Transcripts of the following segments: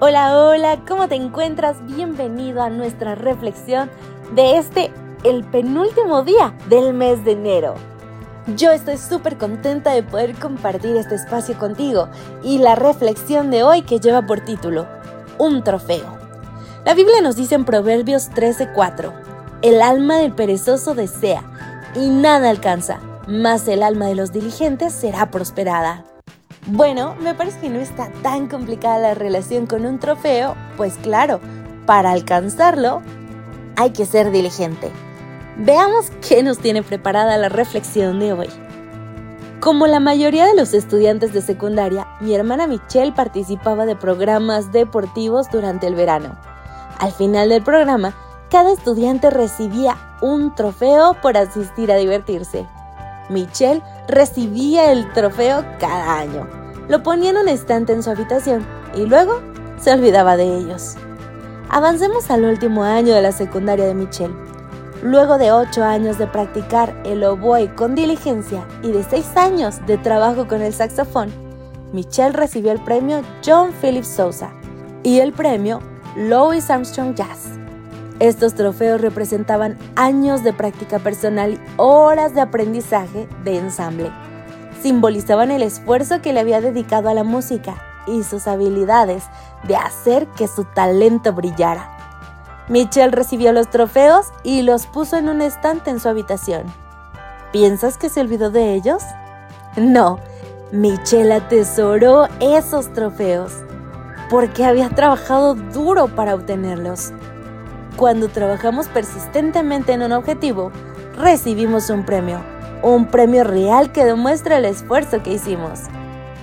Hola, hola, ¿cómo te encuentras? Bienvenido a nuestra reflexión de este, el penúltimo día del mes de enero. Yo estoy súper contenta de poder compartir este espacio contigo y la reflexión de hoy que lleva por título, Un trofeo. La Biblia nos dice en Proverbios 13:4, el alma del perezoso desea y nada alcanza, mas el alma de los diligentes será prosperada. Bueno, me parece que no está tan complicada la relación con un trofeo, pues claro, para alcanzarlo hay que ser diligente. Veamos qué nos tiene preparada la reflexión de hoy. Como la mayoría de los estudiantes de secundaria, mi hermana Michelle participaba de programas deportivos durante el verano. Al final del programa, cada estudiante recibía un trofeo por asistir a divertirse. Michelle recibía el trofeo cada año. Lo ponía en un estante en su habitación y luego se olvidaba de ellos. Avancemos al último año de la secundaria de Michelle. Luego de ocho años de practicar el oboe con diligencia y de seis años de trabajo con el saxofón, Michelle recibió el premio John Philip Sousa y el premio Louis Armstrong Jazz. Estos trofeos representaban años de práctica personal y horas de aprendizaje de ensamble. Simbolizaban el esfuerzo que le había dedicado a la música y sus habilidades de hacer que su talento brillara. Michelle recibió los trofeos y los puso en un estante en su habitación. ¿Piensas que se olvidó de ellos? No, Michelle atesoró esos trofeos porque había trabajado duro para obtenerlos. Cuando trabajamos persistentemente en un objetivo, recibimos un premio, un premio real que demuestra el esfuerzo que hicimos.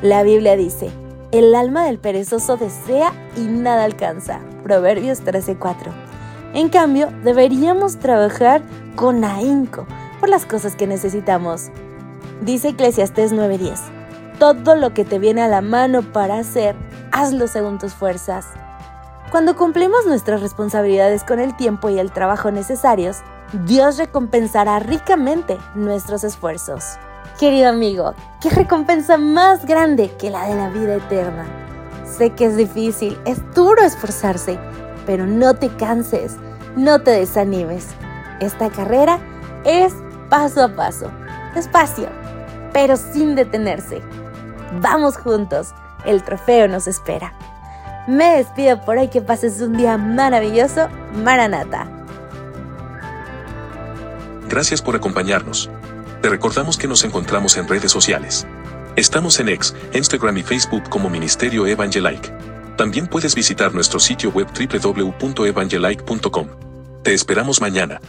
La Biblia dice, el alma del perezoso desea y nada alcanza. Proverbios 13:4. En cambio, deberíamos trabajar con ahínco por las cosas que necesitamos. Dice Eclesiastés 9:10, todo lo que te viene a la mano para hacer, hazlo según tus fuerzas. Cuando cumplimos nuestras responsabilidades con el tiempo y el trabajo necesarios, Dios recompensará ricamente nuestros esfuerzos. Querido amigo, ¿qué recompensa más grande que la de la vida eterna? Sé que es difícil, es duro esforzarse, pero no te canses, no te desanimes. Esta carrera es paso a paso, despacio, pero sin detenerse. Vamos juntos, el trofeo nos espera. Me despido por hoy, que pases un día maravilloso, Maranata. Gracias por acompañarnos. Te recordamos que nos encontramos en redes sociales. Estamos en X, Instagram y Facebook como Ministerio Evangelike. También puedes visitar nuestro sitio web www.evangelike.com. Te esperamos mañana.